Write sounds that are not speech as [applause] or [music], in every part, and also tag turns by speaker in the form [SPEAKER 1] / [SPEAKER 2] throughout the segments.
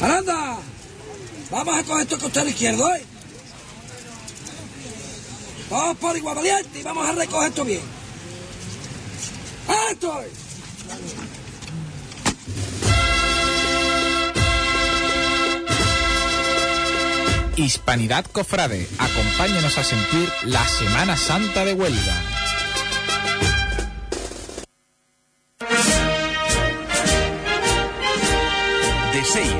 [SPEAKER 1] ¡Aranda! Vamos a coger esto costero izquierdo, ¿eh? Vamos por igual valiente y vamos a recoger esto bien. ¡Esto!
[SPEAKER 2] Hispanidad Cofrade, acompáñanos a sentir la Semana Santa de Huelva.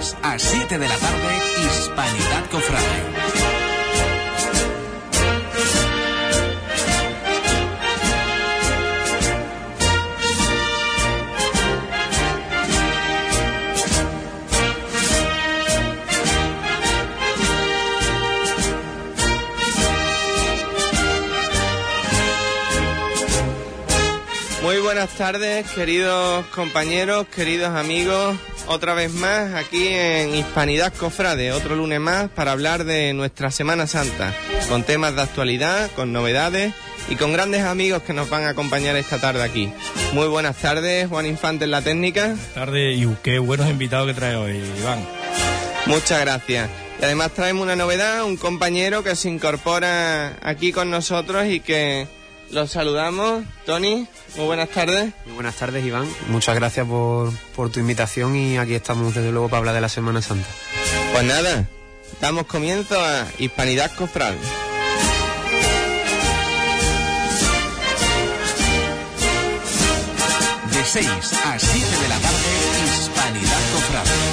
[SPEAKER 3] De 6 a 7 de la tarde, Hispanidad Cofrade.
[SPEAKER 4] Muy buenas tardes, queridos compañeros, queridos amigos. Otra vez más aquí en Hispanidad Cofrade, otro lunes más para hablar de nuestra Semana Santa, con temas de actualidad, con novedades y con grandes amigos que nos van a acompañar esta tarde aquí. Muy buenas tardes, Juan Infante en la técnica.
[SPEAKER 5] Buenas tardes y qué buenos invitados que trae hoy, Iván.
[SPEAKER 4] Muchas gracias. Y además traemos una novedad, un compañero que se incorpora aquí con nosotros y que los saludamos. Tony, muy buenas tardes.
[SPEAKER 6] Muy buenas tardes, Iván. Muchas gracias por, por tu invitación y aquí estamos desde luego para hablar de la Semana Santa.
[SPEAKER 4] Pues nada, damos comienzo a Hispanidad Cofrade.
[SPEAKER 3] De 6 a 7 de la tarde, Hispanidad Cofrade.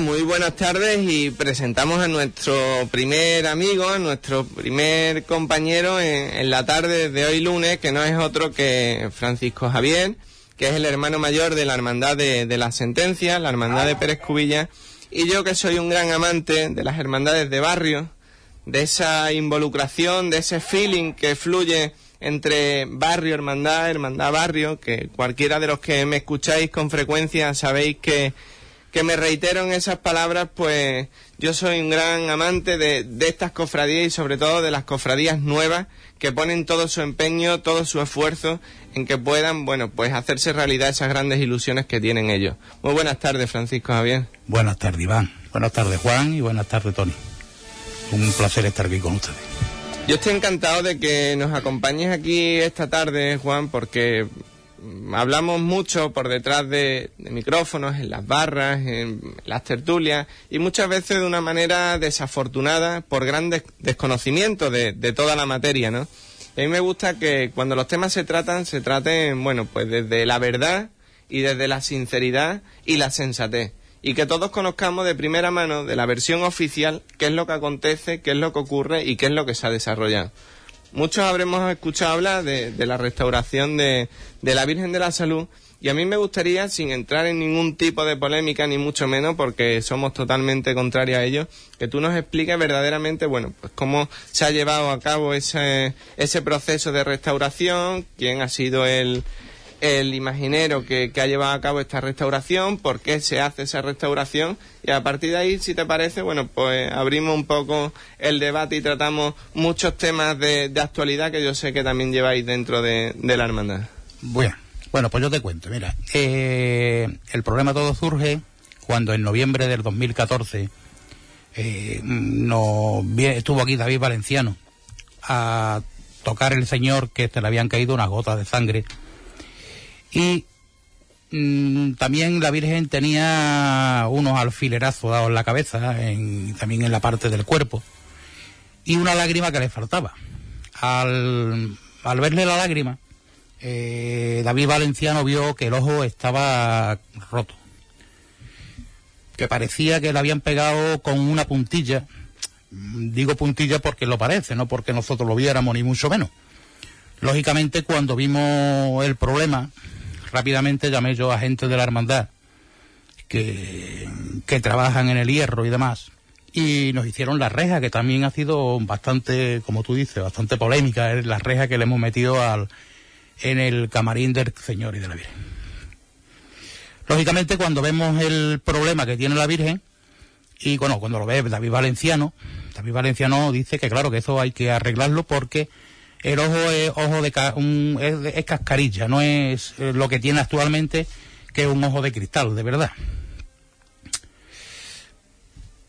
[SPEAKER 4] Muy buenas tardes y presentamos a nuestro primer amigo, a nuestro primer compañero en, en la tarde de hoy lunes, que no es otro que Francisco Javier, que es el hermano mayor de la Hermandad de, de las Sentencias, la Hermandad de Pérez Cubilla, y yo que soy un gran amante de las hermandades de barrio, de esa involucración, de ese feeling que fluye entre barrio, hermandad, hermandad, barrio, que cualquiera de los que me escucháis con frecuencia sabéis que que me reitero en esas palabras, pues yo soy un gran amante de, de, estas cofradías y sobre todo de las cofradías nuevas que ponen todo su empeño, todo su esfuerzo en que puedan, bueno, pues hacerse realidad esas grandes ilusiones que tienen ellos. Muy buenas tardes, Francisco Javier.
[SPEAKER 7] Buenas tardes, Iván. Buenas tardes, Juan. Y buenas tardes, Tony. Un placer estar aquí con ustedes.
[SPEAKER 4] Yo estoy encantado de que nos acompañes aquí esta tarde, Juan, porque hablamos mucho por detrás de, micrófonos, en las barras, en las tertulias, y muchas veces de una manera desafortunada por gran des desconocimiento de, de, toda la materia, ¿no? A mí me gusta que cuando los temas se tratan, se traten, bueno, pues desde la verdad y desde la sinceridad y la sensatez. Y que todos conozcamos de primera mano, de la versión oficial, qué es lo que acontece, qué es lo que ocurre y qué es lo que se ha desarrollado. Muchos habremos escuchado hablar de, de la restauración de, de, la Virgen de la Salud y a mí me gustaría, sin entrar en ningún tipo de polémica, ni mucho menos, porque somos totalmente contrarios a ello, que tú nos expliques verdaderamente, bueno, pues cómo se ha llevado a cabo ese, ese proceso de restauración, quién ha sido el, el imaginero que, ha llevado a cabo esta restauración, por qué se hace esa restauración y a partir de ahí, si te parece, bueno, pues abrimos un poco el debate y tratamos muchos temas de, actualidad que yo sé que también lleváis dentro de, la hermandad.
[SPEAKER 7] Bueno, bueno, pues yo te cuento, mira, eh, el problema todo surge cuando en noviembre del 2014 eh, no, estuvo aquí David Valenciano a tocar el señor que se le habían caído unas gotas de sangre y mmm, también la Virgen tenía unos alfilerazos dados en la cabeza, en, también en la parte del cuerpo, y una lágrima que le faltaba. Al, al verle la lágrima, eh, David Valenciano vio que el ojo estaba roto, que parecía que le habían pegado con una puntilla, digo puntilla porque lo parece, no porque nosotros lo viéramos ni mucho menos. Lógicamente, cuando vimos el problema, rápidamente llamé yo a gente de la hermandad que, que trabajan en el hierro y demás. Y nos hicieron la reja, que también ha sido bastante, como tú dices, bastante polémica, es la reja que le hemos metido al, en el camarín del Señor y de la Virgen. Lógicamente, cuando vemos el problema que tiene la Virgen, Y bueno, cuando lo ve David Valenciano, David Valenciano dice que claro, que eso hay que arreglarlo porque el ojo es ojo de ca- un- es, es cascarilla, no es eh, lo que tiene actualmente, que es un ojo de cristal, de verdad.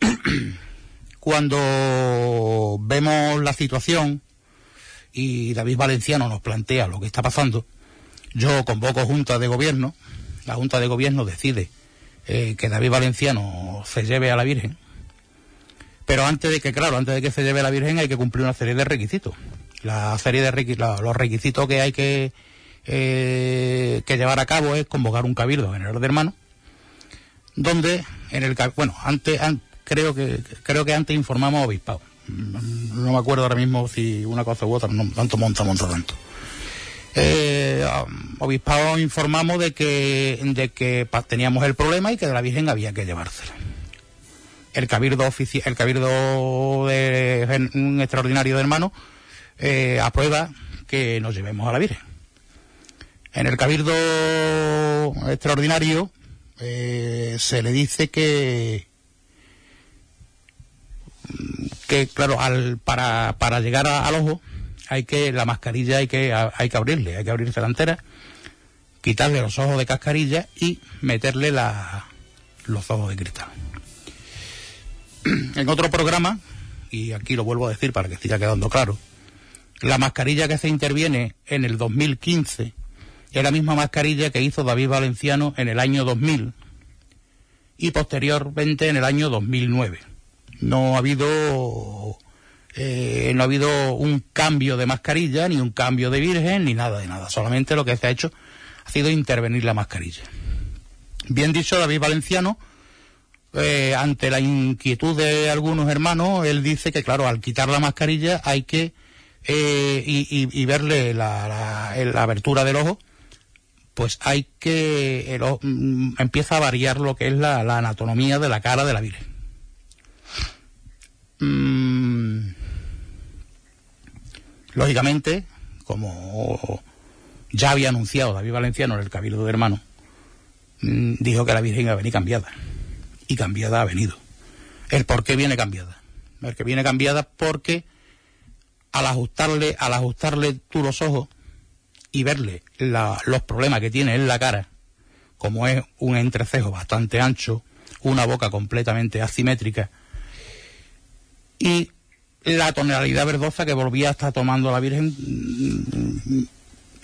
[SPEAKER 7] [clears throat] Cuando vemos la situación y David Valenciano nos plantea lo que está pasando, yo convoco junta de gobierno, la junta de gobierno decide eh, que David Valenciano se lleve a la Virgen, pero antes de que, claro, antes de que se lleve a la Virgen hay que cumplir una serie de requisitos. La serie de los requisitos que hay que, eh, que llevar a cabo es convocar un cabildo general de hermanos, donde en el bueno, antes an- creo que creo que antes informamos obispado. No me acuerdo ahora mismo si una cosa u otra, no tanto monta, monta tanto. Eh, obispado informamos de que de que teníamos el problema y que de la Virgen había que llevársela el cabildo el cabildo de extraordinario de hermanos eh, aprueba que nos llevemos a la Virgen. En el cabildo extraordinario eh, se le dice que que claro al, para, para llegar a- al ojo hay que la mascarilla hay que hay que abrirle hay que abrirse la entera quitarle los ojos de cascarilla y meterle la, los ojos de cristal en otro programa, y aquí lo vuelvo a decir para que siga quedando claro, la mascarilla que se interviene en el 2015 es la misma mascarilla que hizo David Valenciano en el año 2000 y posteriormente en el año 2009. No ha habido eh, no ha habido un cambio de mascarilla, ni un cambio de virgen, ni nada de nada. Solamente lo que se ha hecho ha sido intervenir la mascarilla. Bien dicho, David Valenciano eh, ante la inquietud de algunos hermanos, él dice que, claro, al quitar la mascarilla hay que, eh, y, verle la, abertura del ojo, pues hay que, el ojo, mm, empieza a variar lo que es la, la anatomía de la cara de la Virgen. Mm, lógicamente, como ya había anunciado David Valenciano en el Cabildo de Hermanos, mm, dijo que la Virgen iba a venir cambiada y cambiada ha venido. El por qué viene cambiada. El que viene cambiada porque al ajustarle, al ajustarle tú los ojos y verle la- los problemas que tiene en la cara, como es un entrecejo bastante ancho, una boca completamente asimétrica y la tonalidad verdosa que volvía a estar tomando la Virgen, mm,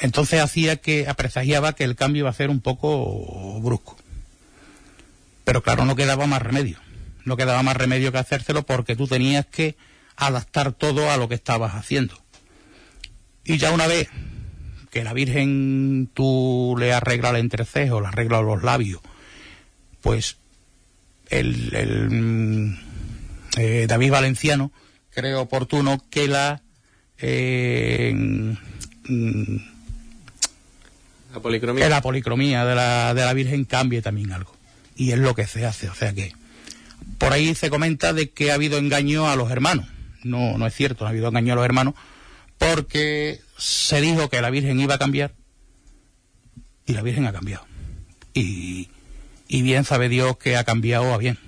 [SPEAKER 7] entonces hacía que apresagiaba que el cambio iba a ser un poco brusco. Pero claro, no quedaba más remedio. No quedaba más remedio que hacérselo porque tú tenías que adaptar todo a lo que estabas haciendo. Y ya una vez que la Virgen tú le arreglas el entrecejo, le arreglas los labios, pues el, el, mm, eh, David Valenciano cree oportuno que la eh, mm,
[SPEAKER 4] La policromía.
[SPEAKER 7] que la policromía de la, de la Virgen cambie también algo. Y es lo que se hace. O sea que por ahí se comenta de que ha habido engaño a los hermanos. No, no es cierto, habido engaño a los hermanos porque se dijo que la Virgen iba a cambiar y la Virgen ha cambiado. Y, y bien sabe Dios que ha cambiado a bien.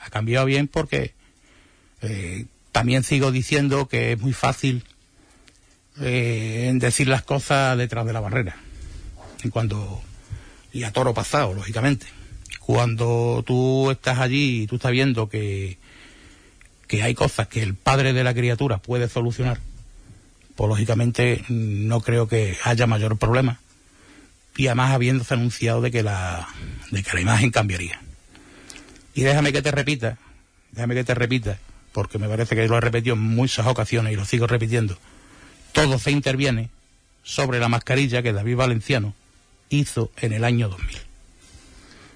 [SPEAKER 7] Ha cambiado a bien porque eh, también sigo diciendo que es muy fácil eh, decir las cosas detrás de la barrera en cuando y a toro pasado lógicamente cuando tú estás allí y tú estás viendo que que hay cosas que el padre de la criatura puede solucionar pues lógicamente no creo que haya mayor problema. Y además habiéndose anunciado de que la de que la imagen cambiaría. Y déjame que te repita déjame que te repita porque me parece que lo he repetido en muchas ocasiones y lo sigo repitiendo. Todo se interviene sobre la mascarilla que David Valenciano hizo en el año 2000.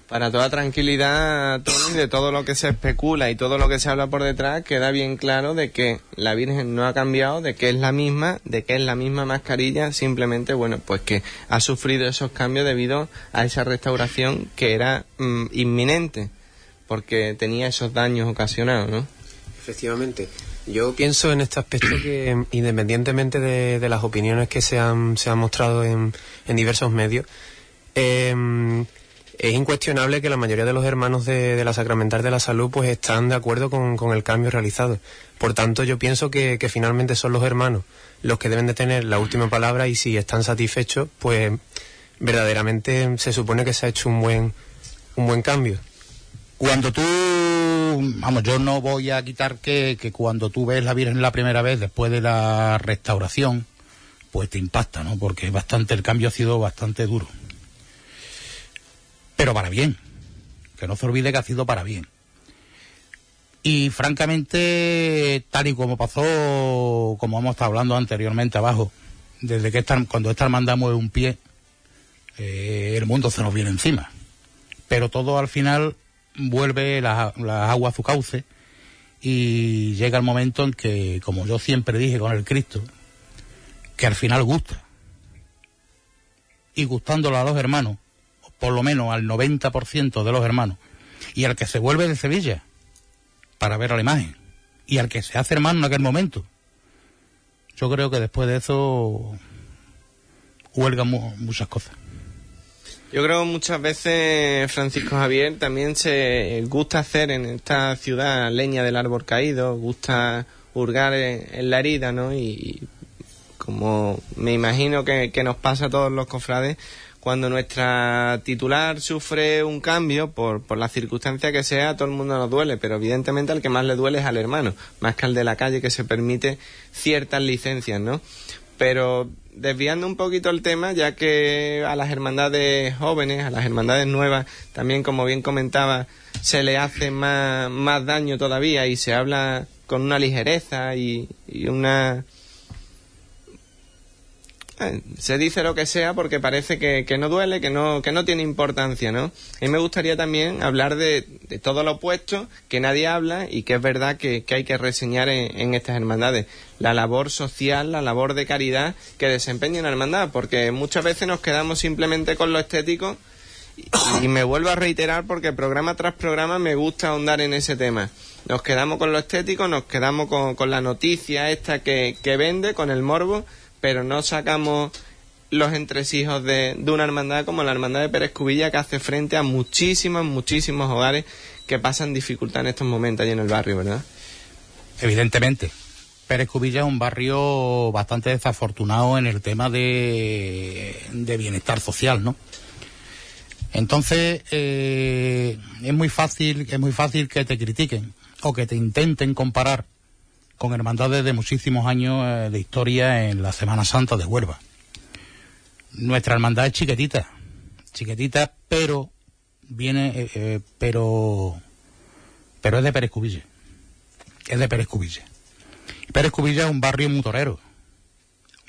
[SPEAKER 4] Para toda tranquilidad, Tony, de todo lo que se especula y todo lo que se habla por detrás, queda bien claro de que la Virgen no ha cambiado, de que es la misma, de que es la misma mascarilla, simplemente, bueno, pues que ha sufrido esos cambios debido a esa restauración que era mm, inminente, porque tenía esos daños ocasionados, ¿no?
[SPEAKER 6] Efectivamente. Yo pienso en este aspecto que, independientemente de, de las opiniones que se han, se han mostrado en, en diversos medios, eh, es incuestionable que la mayoría de los hermanos de, la Sacramental de la Salud pues están de acuerdo con, el cambio realizado. Por tanto, yo pienso que, que finalmente son los hermanos los que deben de tener la última palabra y si están satisfechos, pues verdaderamente se supone que se ha hecho un buen, un buen cambio.
[SPEAKER 7] Cuando tú, vamos, yo no voy a quitar que, que cuando tú ves la Virgen la primera vez después de la restauración, pues te impacta, ¿no? Porque bastante, el cambio ha sido bastante duro. Pero para bien. Que no se olvide que ha sido para bien. Y francamente, tal y como pasó, como hemos estado hablando anteriormente abajo, desde que cuando esta hermandad mueve un pie, eh, el mundo se nos viene encima. Pero todo al final vuelve las la agua a su cauce y llega el momento en que, como yo siempre dije con el Cristo, que al final gusta. Y gustándolo a los hermanos, por lo menos al 90% de los hermanos, y al que se vuelve de Sevilla para ver a la imagen, y al que se hace hermano en aquel momento. Yo creo que después de eso huelgan mu muchas cosas.
[SPEAKER 4] Yo creo muchas veces Francisco Javier también se gusta hacer en esta ciudad leña del árbol caído, gusta hurgar en, la herida, ¿no? Y como me imagino que, que, nos pasa a todos los cofrades, cuando nuestra titular sufre un cambio, por, por la circunstancia que sea, todo el mundo nos duele, pero evidentemente al que más le duele es al hermano, más que al de la calle que se permite ciertas licencias, ¿no? Pero desviando un poquito el tema, ya que a las hermandades jóvenes, a las hermandades nuevas, también como bien comentaba, se le hace más, más daño todavía y se habla con una ligereza y, y una se dice lo que sea porque parece que, no duele, que no, que no tiene importancia, ¿no? A mí me gustaría también hablar de, todo lo opuesto, que nadie habla y que es verdad que, hay que reseñar en, estas hermandades. La labor social, la labor de caridad que desempeña una hermandad, porque muchas veces nos quedamos simplemente con lo estético y, me vuelvo a reiterar porque programa tras programa me gusta ahondar en ese tema. Nos quedamos con lo estético, nos quedamos con, con la noticia esta que vende, con el morbo, pero no sacamos los entresijos de, de, una hermandad como la hermandad de Pérez Cubilla que hace frente a muchísimos, muchísimos hogares que pasan dificultad en estos momentos allí en el barrio, ¿verdad?
[SPEAKER 7] Evidentemente. Pérez Cubilla es un barrio bastante desafortunado en el tema de, de bienestar social, ¿no? Entonces, eh, es muy fácil, es muy fácil que te critiquen o que te intenten comparar con hermandades de muchísimos años eh, de historia en la Semana Santa de Huelva. Nuestra hermandad es chiquitita, chiquitita, pero viene, eh, eh, pero, pero es de Pérez Cubilla. Es de Pérez Cubilla. Pérez Cubilla es un barrio muy torero,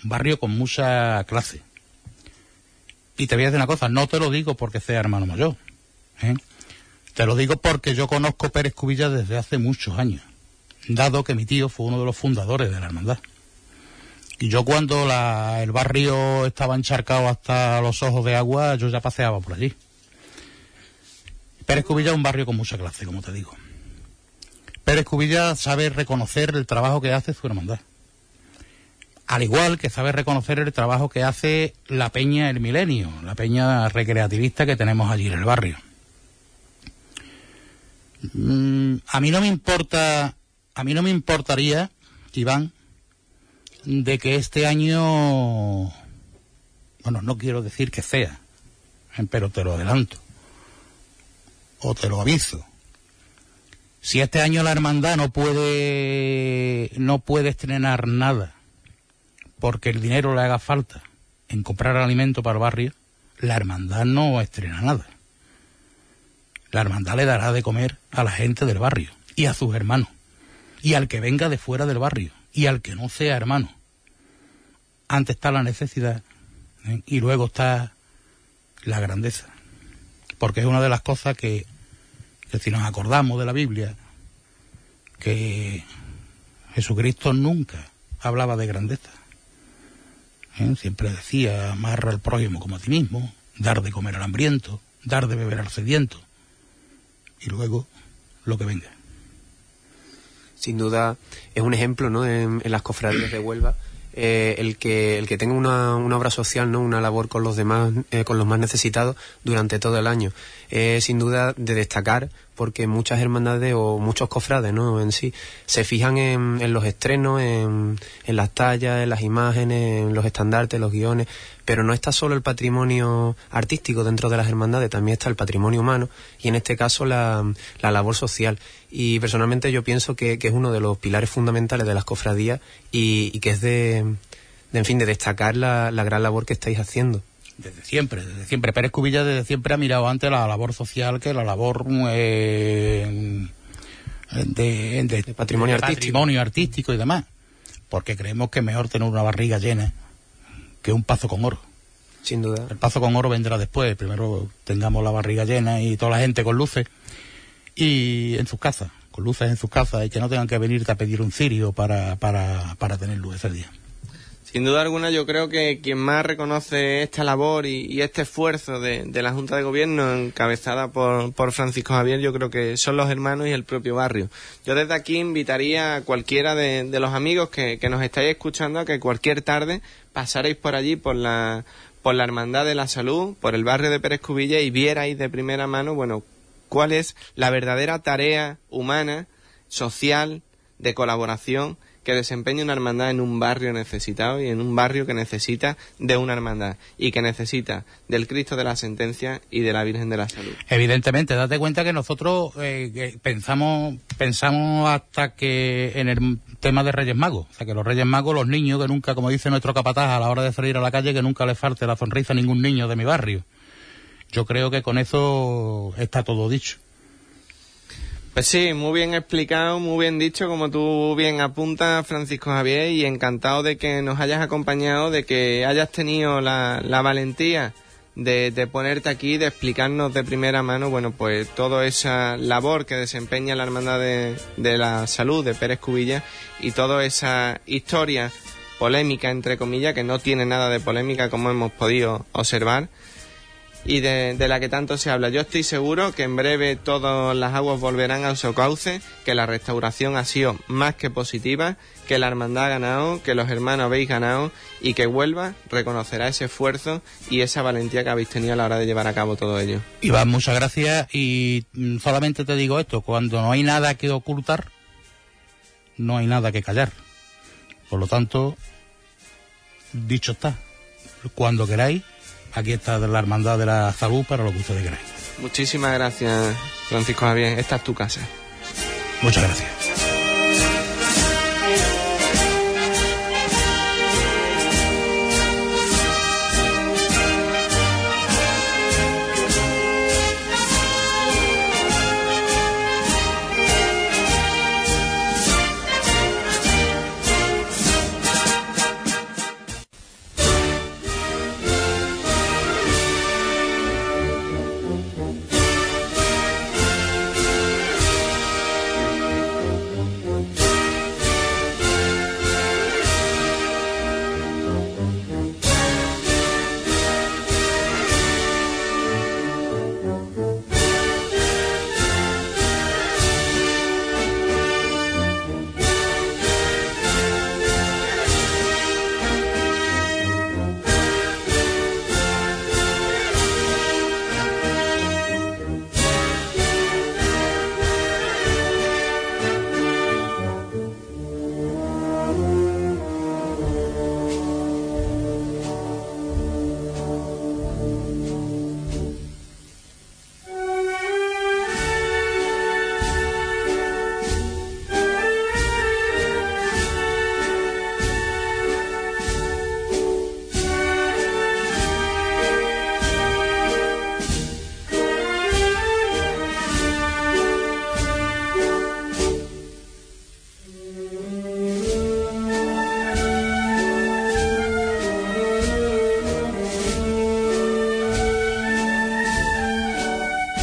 [SPEAKER 7] un barrio con mucha clase. Y te voy a decir una cosa, no te lo digo porque sea hermano mayor, ¿eh? te lo digo porque yo conozco Pérez Cubilla desde hace muchos años dado que mi tío fue uno de los fundadores de la hermandad. Y yo cuando la, el barrio estaba encharcado hasta los ojos de agua, yo ya paseaba por allí. Pérez Cubilla es un barrio con mucha clase, como te digo. Pérez Cubilla sabe reconocer el trabajo que hace su hermandad. Al igual que sabe reconocer el trabajo que hace la Peña El Milenio, la peña recreativista que tenemos allí en el barrio. Mm, a mí no me importa a mí no me importaría, Iván, de que este año, bueno, no quiero decir que sea, pero te lo adelanto, o te lo aviso. Si este año la hermandad no puede, no puede estrenar nada, porque el dinero le haga falta en comprar alimento para el barrio, la hermandad no estrena nada. La hermandad le dará de comer a la gente del barrio y a sus hermanos y al que venga de fuera del barrio y al que no sea hermano. Antes está la necesidad ¿eh? y luego está la grandeza. Porque es una de las cosas que, que si nos acordamos de la Biblia, que Jesucristo nunca hablaba de grandeza. ¿Eh? Siempre decía, amarra al prójimo como a ti mismo, dar de comer al hambriento, dar de beber al sediento, y luego lo que venga
[SPEAKER 6] sin duda es un ejemplo ¿no? en, las cofradías de Huelva eh, el que el que tenga una, una, obra social no una labor con los demás eh, con los más necesitados durante todo el año es sin duda de destacar porque muchas hermandades o muchos cofrades no en sí se fijan en, en los estrenos en, las tallas en las imágenes en los estandartes los guiones pero no está solo el patrimonio artístico dentro de las hermandades también está el patrimonio humano y en este caso la, la labor social. Y personalmente yo pienso que, es uno de los pilares fundamentales de las cofradías y, que es de, en fin de destacar la, la gran labor que estáis haciendo
[SPEAKER 7] desde siempre, desde siempre. Pérez Cubilla desde siempre ha mirado antes la labor social que la labor eh, de, de,
[SPEAKER 6] de, patrimonio,
[SPEAKER 7] de
[SPEAKER 6] artístico.
[SPEAKER 7] patrimonio artístico y demás. Porque creemos que es mejor tener una barriga llena que un pazo con oro.
[SPEAKER 6] Sin duda.
[SPEAKER 7] El pazo con oro vendrá después. Primero tengamos la barriga llena y toda la gente con luces y en sus casas, con luces en sus casas y que no tengan que venirte a pedir un cirio para, para, para tener luz ese día.
[SPEAKER 4] Sin duda alguna, yo creo que quien más reconoce esta labor y, este esfuerzo de, de, la Junta de Gobierno encabezada por, por, Francisco Javier, yo creo que son los hermanos y el propio barrio. Yo desde aquí invitaría a cualquiera de, los amigos que, que, nos estáis escuchando a que cualquier tarde pasaréis por allí, por la, por la Hermandad de la Salud, por el barrio de Pérez Cubilla y vierais de primera mano, bueno, cuál es la verdadera tarea humana, social, de colaboración que desempeña una hermandad en un barrio necesitado y en un barrio que necesita de una hermandad y que necesita del Cristo de la Sentencia y de la Virgen de la Salud.
[SPEAKER 7] Evidentemente, date cuenta que nosotros eh, pensamos pensamos hasta que en el tema de Reyes Magos, o sea que los Reyes Magos, los niños que nunca, como dice nuestro capataz a la hora de salir a la calle, que nunca le falte la sonrisa a ningún niño de mi barrio. Yo creo que con eso está todo dicho.
[SPEAKER 4] Pues sí, muy bien explicado, muy bien dicho, como tú bien apuntas, Francisco Javier, y encantado de que nos hayas acompañado, de que hayas tenido la, la valentía de, de, ponerte aquí, de explicarnos de primera mano, bueno, pues toda esa labor que desempeña la Hermandad de, de la Salud de Pérez Cubilla y toda esa historia polémica, entre comillas, que no tiene nada de polémica, como hemos podido observar y de, la que tanto se habla. Yo estoy seguro que en breve todas las aguas volverán a su cauce, que la restauración ha sido más que positiva, que la hermandad ha ganado, que los hermanos habéis ganado y que Huelva reconocerá ese esfuerzo y esa valentía que habéis tenido a la hora de llevar a cabo todo ello.
[SPEAKER 7] Iván, muchas gracias y solamente te digo esto, cuando no hay nada que ocultar, no hay nada que callar. Por lo tanto, dicho está, cuando queráis, aquí está la Hermandad de la Salud para lo que ustedes queráis.
[SPEAKER 4] Muchísimas gracias, Francisco Javier. Esta es tu casa.
[SPEAKER 7] Muchas gracias.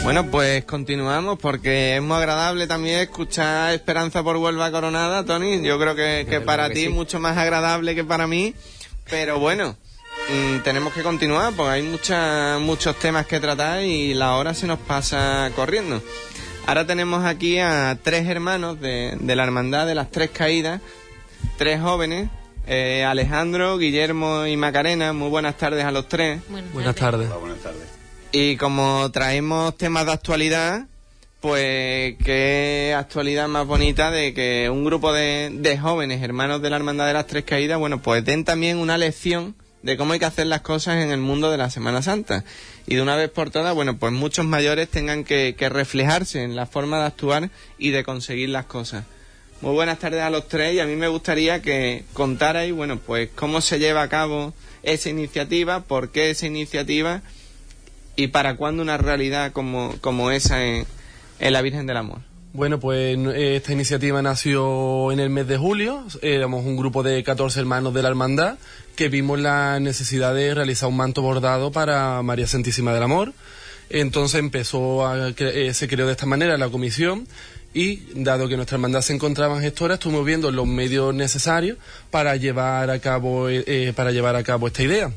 [SPEAKER 4] Bueno, pues continuamos porque es muy agradable también escuchar Esperanza por Huelva Coronada, Tony. Yo creo que, que para
[SPEAKER 6] que
[SPEAKER 4] ti
[SPEAKER 6] sí.
[SPEAKER 4] mucho más agradable que para mí. Pero bueno, mmm, tenemos que continuar porque hay mucha, muchos temas que tratar y la hora se nos pasa corriendo. Ahora tenemos aquí a tres hermanos de, de la Hermandad de las Tres Caídas, tres jóvenes, Eh, Alejandro, Guillermo y Macarena, muy buenas tardes a los tres.
[SPEAKER 8] Buenas tardes.
[SPEAKER 9] buenas tardes.
[SPEAKER 4] Y como traemos temas de actualidad, pues qué actualidad más bonita de que un grupo de, de jóvenes, hermanos de la Hermandad de las Tres Caídas, bueno, pues den también una lección de cómo hay que hacer las cosas en el mundo de la Semana Santa. Y de una vez por todas, bueno, pues muchos mayores tengan que, que reflejarse en la forma de actuar y de conseguir las cosas. Muy buenas tardes a los tres y a mí me gustaría que contarais, bueno, pues cómo se lleva a cabo esa iniciativa, por qué esa iniciativa y para cuándo una realidad como, como esa en, la Virgen del Amor.
[SPEAKER 8] Bueno, pues eh, esta iniciativa nació en el mes de julio. Éramos un grupo de 14 hermanos de la hermandad que vimos la necesidad de realizar un manto bordado para María Santísima del Amor. Entonces empezó a, eh, se creó de esta manera la comisión y dado que nuestra hermandad se encontraba en gestora, estuvimos viendo los medios necesarios para llevar a cabo eh, para llevar a cabo esta idea.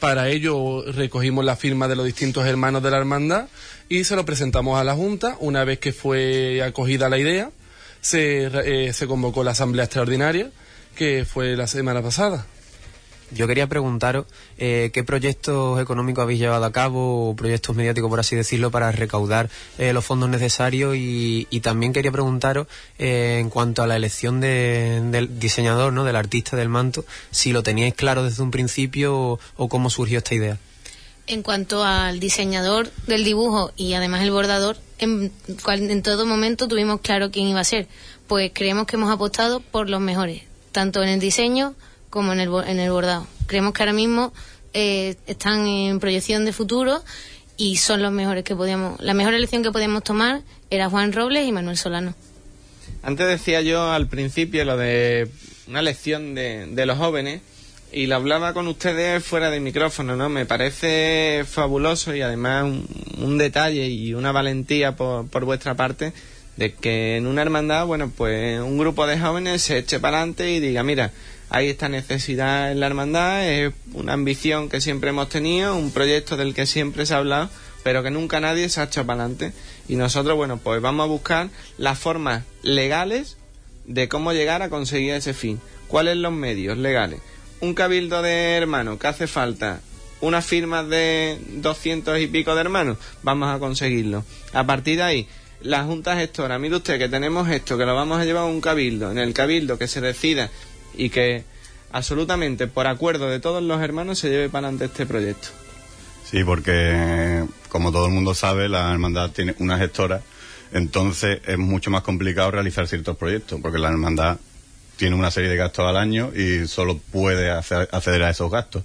[SPEAKER 8] Para ello recogimos la firma de los distintos hermanos de la hermandad y se lo presentamos a la Junta. Una vez que fue acogida la idea, se, eh, se convocó la Asamblea Extraordinaria, que fue la semana pasada.
[SPEAKER 6] Yo quería preguntaros eh, qué proyectos económicos habéis llevado a cabo, o proyectos mediáticos, por así decirlo, para recaudar eh, los fondos necesarios y, y también quería preguntaros eh, en cuanto a la elección de- del diseñador, ¿no? del artista del manto, si lo teníais claro desde un principio o, cómo surgió esta idea.
[SPEAKER 10] En cuanto al diseñador del dibujo y además el bordador, en, en todo momento tuvimos claro quién iba a ser. Pues creemos que hemos apostado por los mejores, tanto en el diseño como en el, en el bordado. Creemos que ahora mismo eh, están en proyección de futuro y son los mejores que podíamos. La mejor elección que podíamos tomar era Juan Robles y Manuel Solano.
[SPEAKER 4] Antes decía yo al principio lo de una lección de, de los jóvenes y lo hablaba con ustedes fuera de micrófono, ¿no? Me parece fabuloso y además un, un detalle y una valentía por, por vuestra parte de que en una hermandad, bueno, pues un grupo de jóvenes se eche para adelante y diga, mira, hay esta necesidad en la hermandad, es una ambición que siempre hemos tenido, un proyecto del que siempre se ha hablado, pero que nunca nadie se ha hecho para adelante. Y nosotros, bueno, pues vamos a buscar las formas legales de cómo llegar a conseguir ese fin. ¿Cuáles los medios legales? Un cabildo de hermanos, que hace falta? Unas firmas de 200 y pico de hermanos, vamos a conseguirlo. A partir de ahí, la Junta Gestora, mire usted que tenemos esto, que lo vamos a llevar a un cabildo, en el cabildo que se decida y que absolutamente por acuerdo de todos los hermanos se lleve para adelante este proyecto.
[SPEAKER 9] Sí, porque como todo el mundo sabe, la hermandad tiene una gestora, entonces es mucho más complicado realizar ciertos proyectos, porque la hermandad tiene una serie de gastos al año y solo puede acceder a esos gastos.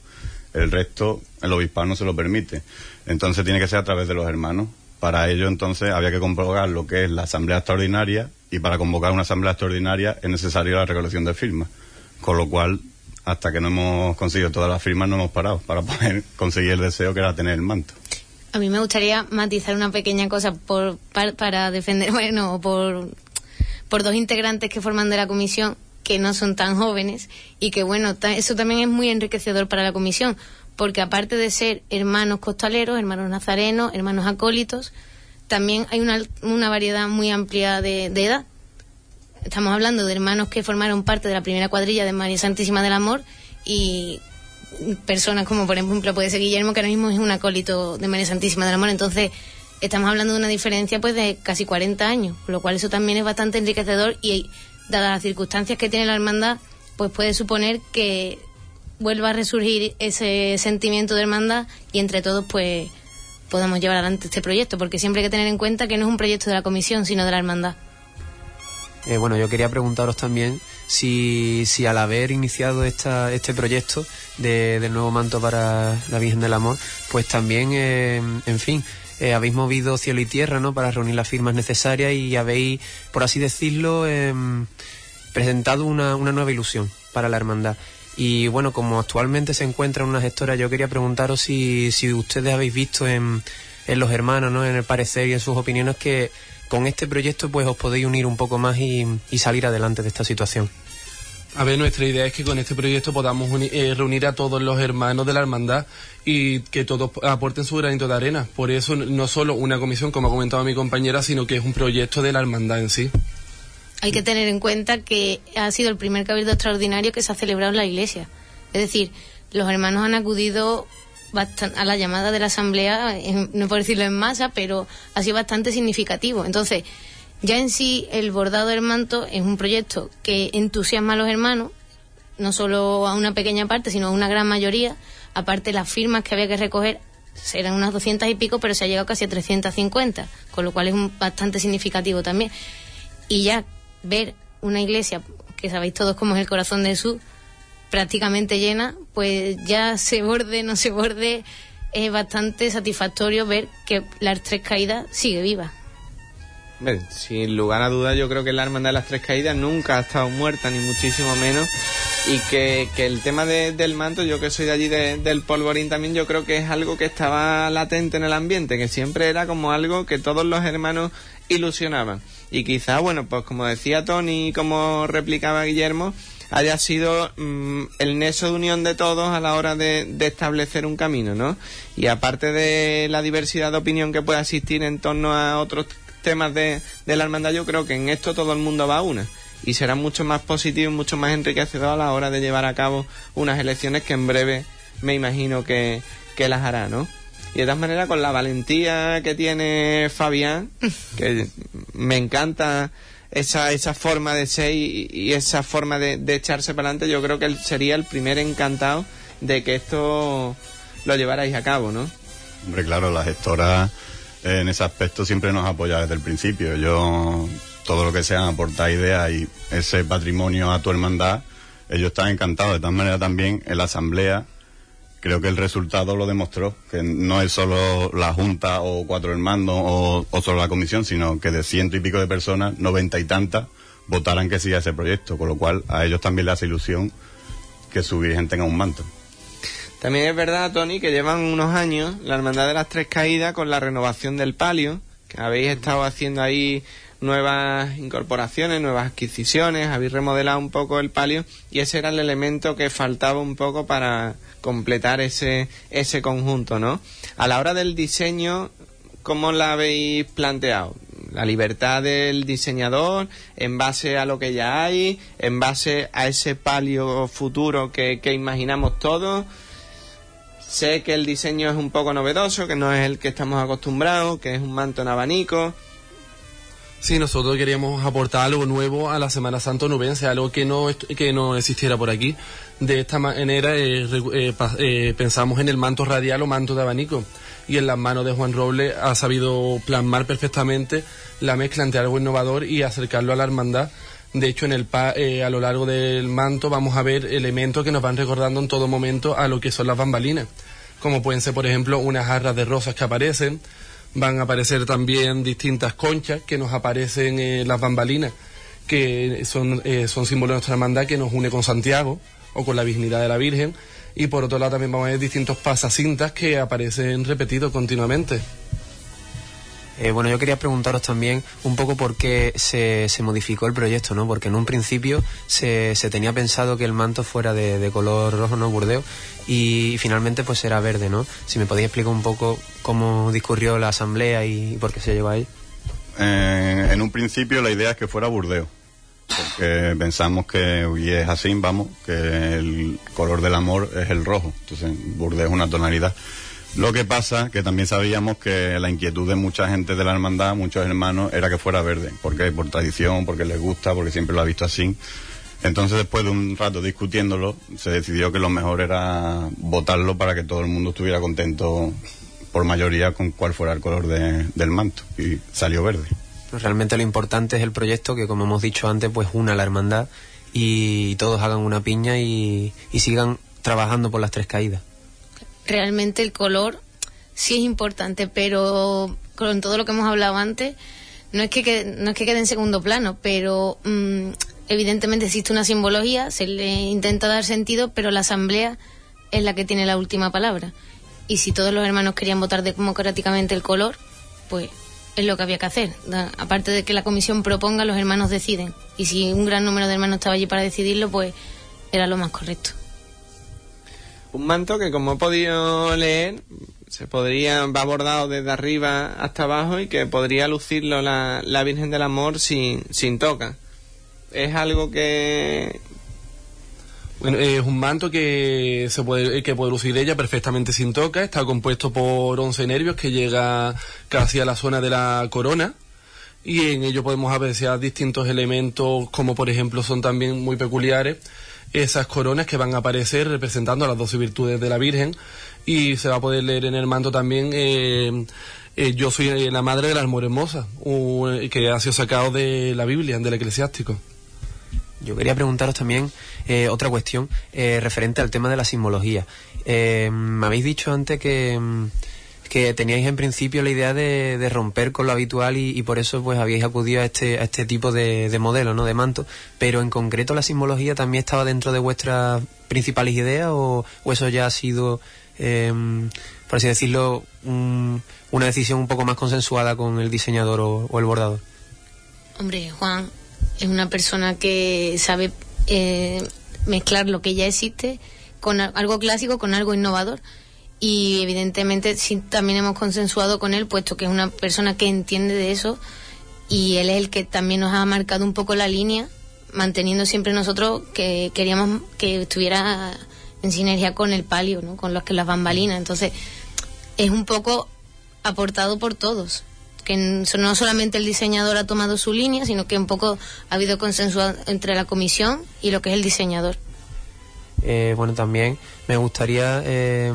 [SPEAKER 9] El resto, el obispado no se lo permite. Entonces tiene que ser a través de los hermanos. Para ello, entonces, había que convocar lo que es la asamblea extraordinaria y para convocar una asamblea extraordinaria es necesaria la recolección de firmas. Con lo cual, hasta que no hemos conseguido todas las firmas, no hemos parado para poder [laughs] conseguir el deseo que era tener el manto.
[SPEAKER 10] A mí me gustaría matizar una pequeña cosa por, par- para defender, [laughs] bueno, por, por dos integrantes que forman de la comisión que no son tan jóvenes y que, bueno, eso también es muy enriquecedor para la comisión, porque aparte de ser hermanos costaleros, hermanos nazarenos, hermanos acólitos, también hay una, una variedad muy amplia de, de edad. Estamos hablando de hermanos que formaron parte de la primera cuadrilla de María Santísima del Amor y personas como por ejemplo puede ser Guillermo que ahora mismo es un acólito de María Santísima del Amor. Entonces estamos hablando de una diferencia pues de casi 40 años lo cual eso también es bastante enriquecedor y dadas las circunstancias que tiene la hermandad pues puede suponer que vuelva a resurgir ese sentimiento de hermandad y entre todos pues podamos llevar adelante este proyecto porque siempre hay que tener en cuenta que no es un proyecto de la comisión sino de la hermandad
[SPEAKER 6] Eh, bueno, yo quería preguntaros también si, si al haber iniciado esta, este proyecto de, del nuevo manto para la Virgen del Amor, pues también, eh, en fin, eh, habéis movido cielo y tierra, ¿no? Para reunir las firmas necesarias y habéis, por así decirlo, em, presentado una, una nueva ilusión para la hermandad. Y bueno, como actualmente se encuentra una gestora, yo quería preguntaros si, si ustedes habéis visto en, en los hermanos, ¿no? En el parecer y en sus opiniones que con este proyecto pues os podéis unir un poco más y, y salir adelante de esta situación.
[SPEAKER 8] A ver, nuestra idea es que con este proyecto podamos uni- eh, reunir a todos los hermanos de la hermandad y que todos aporten su granito de arena. Por eso no solo una comisión, como ha comentado mi compañera, sino que es un proyecto de la hermandad en sí.
[SPEAKER 10] hay que tener en cuenta que ha sido el primer cabildo extraordinario que se ha celebrado en la iglesia. Es decir, los hermanos han acudido bastan- a la llamada de la asamblea, en- no por decirlo en masa, pero ha sido bastante significativo. Entonces, ya en sí el bordado del manto es un proyecto que entusiasma a los hermanos, no solo a una pequeña parte, sino a una gran mayoría. Aparte, las firmas que había que recoger eran unas 200 y pico, pero se ha llegado casi a 350, con lo cual es un- bastante significativo también. Y ya ver una iglesia, que sabéis todos cómo es el corazón de Jesús, prácticamente llena, pues ya se borde, no se borde, es bastante satisfactorio ver que las tres caídas sigue viva.
[SPEAKER 4] Sin lugar a dudas, yo creo que la Hermandad de las Tres Caídas nunca ha estado muerta, ni muchísimo menos. Y que, que el tema de- del manto, yo que soy de allí de- del polvorín también, yo creo que es algo que estaba latente en el ambiente, que siempre era como algo que todos los hermanos ilusionaban. Y quizá, bueno, pues como decía Tony como replicaba Guillermo, haya sido mm, el nexo de unión de todos a la hora de, establecer un camino, ¿no? Y aparte de la diversidad de opinión que pueda existir en torno a otros temas de, de la hermandad, yo creo que en esto todo el mundo va a una. Y será mucho más positivo y mucho más enriquecedor a la hora de llevar a cabo unas elecciones que en breve me imagino que, que las hará, ¿no? Y de todas maneras, con la valentía que tiene Fabián, que me encanta esa, esa forma de ser y, esa forma de, de echarse para adelante, yo creo que él sería el primer encantado de que esto lo llevarais a cabo, ¿no?
[SPEAKER 9] Hombre, claro, la gestora eh, en ese aspecto siempre nos apoya desde el principio. Yo, todo lo que sea aportar ideas y ese patrimonio a tu hermandad, ellos están encantados. De tal manera también en la asamblea, creo que el resultado lo demostró, que no es solo la junta o cuatro hermanos o, o solo la comisión, sino que de ciento y pico de personas, noventa y tantas, votaran que sí a ese proyecto, con lo cual a ellos también les hace ilusión que su Virgen tenga un manto.
[SPEAKER 4] También es verdad, Tony, que llevan unos años la Hermandad de las Tres Caídas con la renovación del palio, que habéis estado haciendo ahí nuevas incorporaciones, nuevas adquisiciones, habéis remodelado un poco el palio y ese era el elemento que faltaba un poco para completar ese, ese conjunto, ¿no? A la hora del diseño, ¿cómo la habéis planteado? La libertad del diseñador en base a lo que ya hay, en base a ese palio futuro que, que imaginamos todos. Sé que el diseño es un poco novedoso, que no es el que estamos acostumbrados, que es un manto en abanico.
[SPEAKER 8] Sí, nosotros queríamos aportar algo nuevo a la Semana Santa onubense, algo que no, que no existiera por aquí. De esta manera eh, eh, eh, pensamos en el manto radial o manto de abanico. Y en las manos de Juan Roble ha sabido plasmar perfectamente la mezcla entre algo innovador y acercarlo a la hermandad. De hecho, en el pa- eh, a lo largo del manto vamos a ver elementos que nos van recordando en todo momento a lo que son las bambalinas. Como pueden ser, por ejemplo, unas jarras de rosas que aparecen, van a aparecer también distintas conchas que nos aparecen en las bambalinas, que son, eh, son símbolos de nuestra hermandad que nos une con Santiago o con la virginidad de la Virgen. Y por otro lado también vamos a ver distintos pasacintas que aparecen repetidos continuamente.
[SPEAKER 6] Eh, bueno, yo quería preguntaros también un poco por qué se, se modificó el proyecto, ¿no? Porque en un principio se, se tenía pensado que el manto fuera de, de color rojo, ¿no? Burdeo, y finalmente pues era verde, ¿no? Si me podéis explicar un poco cómo discurrió la asamblea y, por qué se llegó ahí.
[SPEAKER 9] Eh, en un principio la idea es que fuera burdeo, porque pensamos que, y es así, vamos, que el color del amor es el rojo, entonces burdeo es una tonalidad. Lo que pasa que también sabíamos que la inquietud de mucha gente de la hermandad, muchos hermanos, era que fuera verde, porque por tradición, porque les gusta, porque siempre lo ha visto así. Entonces después de un rato discutiéndolo, se decidió que lo mejor era votarlo para que todo el mundo estuviera contento por mayoría con cuál fuera el color de- del manto y salió verde.
[SPEAKER 6] Pues realmente lo importante es el proyecto que, como hemos dicho antes, pues una la hermandad y todos hagan una piña y, y sigan trabajando por las tres caídas.
[SPEAKER 10] Realmente el color sí es importante, pero con todo lo que hemos hablado antes, no es que quede, no es que quede en segundo plano, pero mm, evidentemente existe una simbología, se le intenta dar sentido, pero la asamblea es la que tiene la última palabra. Y si todos los hermanos querían votar democráticamente el color, pues es lo que había que hacer. Aparte de que la comisión proponga, los hermanos deciden. Y si un gran número de hermanos estaba allí para decidirlo, pues era lo más correcto.
[SPEAKER 4] Un manto que, como he podido leer, se podría, va bordado desde arriba hasta abajo y que podría lucirlo la, la Virgen del Amor sin, sin toca. es algo que
[SPEAKER 8] Bueno, es un manto que se puede que puede lucir ella perfectamente sin toca. Está compuesto por 11 nervios que llega casi a la zona de la corona. Y en ello podemos apreciar distintos elementos, como por ejemplo son también muy peculiares esas coronas que van a aparecer representando las doce virtudes de la Virgen. Y se va a poder leer en el manto también eh, eh, Yo soy eh, la madre de la almor hermosa, un- que ha sido sacado de la Biblia, del eclesiástico.
[SPEAKER 6] Yo quería preguntaros también otra cuestión referente al tema de la sismología. Eh, me habéis dicho antes que, mm, que teníais en principio la idea de, romper con lo habitual y, por eso pues habíais acudido a este, a este tipo de, de modelo, ¿no? De manto. Pero en concreto la sismología también estaba dentro de vuestras principales ideas o, o eso ya ha sido, eh, por así decirlo, un- una decisión un poco más consensuada con el diseñador o- el bordador.
[SPEAKER 10] Hombre, Juan es una persona que sabe eh, mezclar lo que ya existe con algo clásico con algo innovador. Y evidentemente sí también hemos consensuado con él, puesto que es una persona que entiende de eso y él es el que también nos ha marcado un poco la línea, manteniendo siempre nosotros que queríamos que estuviera en sinergia con el palio, ¿no? con los que las bambalinas. Entonces, es un poco aportado por todos. Que no solamente el diseñador ha tomado su línea, sino que un poco ha habido consenso entre la comisión y lo que es el diseñador.
[SPEAKER 6] Eh, bueno, también me gustaría eh,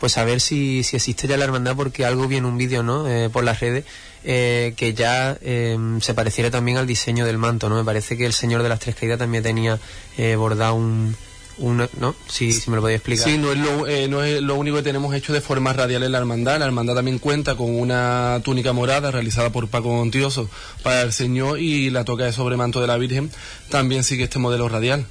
[SPEAKER 6] pues saber si, si existe ya la hermandad, porque algo vi en un vídeo, ¿no? Eh, por las redes, eh, que ya eh, se pareciera también al diseño del manto, ¿no? Me parece que el Señor de las Tres Caídas también tenía eh, bordado un, un- ¿no? Si, si me lo podéis explicar.
[SPEAKER 8] Sí, no es, lo, eh, no es lo único que tenemos hecho de forma radial en la hermandad. La hermandad también cuenta con una túnica morada realizada por Paco Montioso para el Señor y la toca de sobremanto de la Virgen también sigue este modelo radial.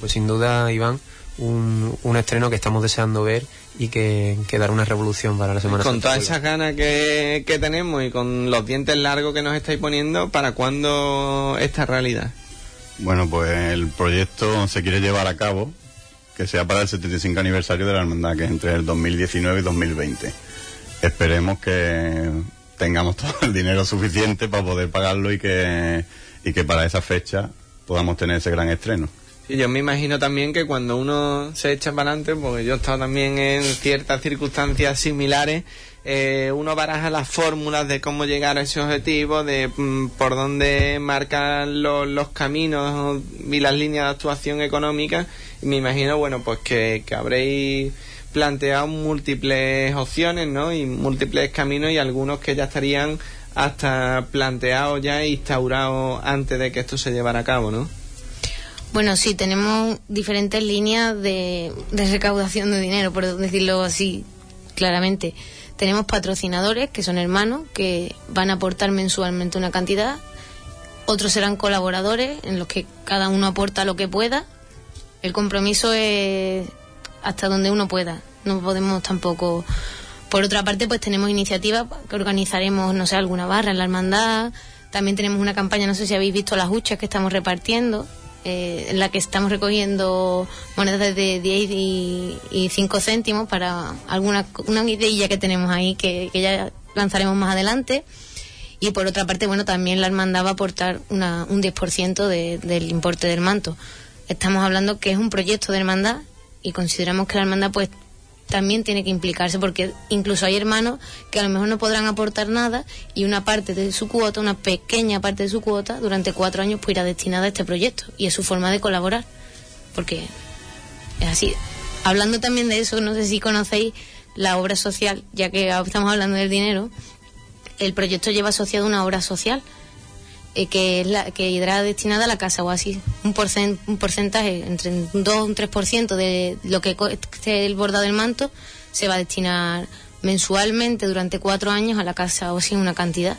[SPEAKER 6] Pues sin duda, Iván, un, un estreno que estamos deseando ver y que, que dará una revolución para la Semana
[SPEAKER 4] con todas esas ganas que, que tenemos y con los dientes largos que nos estáis poniendo, ¿para cuándo esta realidad?
[SPEAKER 9] Bueno, pues el proyecto se quiere llevar a cabo, que sea para el 75 aniversario de la hermandad, que es entre el 2019 y 2020. Esperemos que tengamos [laughs] todo el dinero suficiente para poder pagarlo y que, y que para esa fecha podamos tener ese gran estreno.
[SPEAKER 4] Y yo me imagino también que cuando uno se echa para adelante, porque yo he estado también en ciertas circunstancias similares, eh, uno baraja las fórmulas de cómo llegar a ese objetivo, de mm, por dónde marcan lo- los caminos y las líneas de actuación económica. Y me imagino, bueno, pues que, que habréis planteado múltiples opciones, ¿no? Y múltiples caminos y algunos que ya estarían hasta planteados ya e instaurados antes de que esto se llevara a cabo, ¿no?
[SPEAKER 10] Bueno, sí, tenemos diferentes líneas de, recaudación de dinero, por decirlo así claramente. Tenemos patrocinadores, que son hermanos, que van a aportar mensualmente una cantidad. Otros serán colaboradores, en los que cada uno aporta lo que pueda. El compromiso es hasta donde uno pueda. No podemos tampoco... Por otra parte, pues tenemos iniciativas que organizaremos, no sé, alguna barra en la hermandad. También tenemos una campaña, no sé si habéis visto las huchas que estamos repartiendo, eh, en la que estamos recogiendo monedas de 10 y, y 5 céntimos para alguna una idea que tenemos ahí que, ya lanzaremos más adelante. Y por otra parte, bueno, también la hermandad va a aportar una, un 10% de, del importe del manto. Estamos hablando que es un proyecto de hermandad y consideramos que la hermandad pues también tiene que implicarse porque incluso hay hermanos que a lo mejor no podrán aportar nada y una parte de su cuota, una pequeña parte de su cuota, durante cuatro años pues irá destinada a este proyecto y es su forma de colaborar porque es así. Hablando también de eso, no sé si conocéis la obra social, ya que estamos hablando del dinero, el proyecto lleva asociado una obra social eh, que es la que irá destinada a la casa o así un, porcen- un porcentaje entre un 2 o un 3% de lo que esté el bordado del manto se va a destinar mensualmente durante cuatro años a la casa o así una cantidad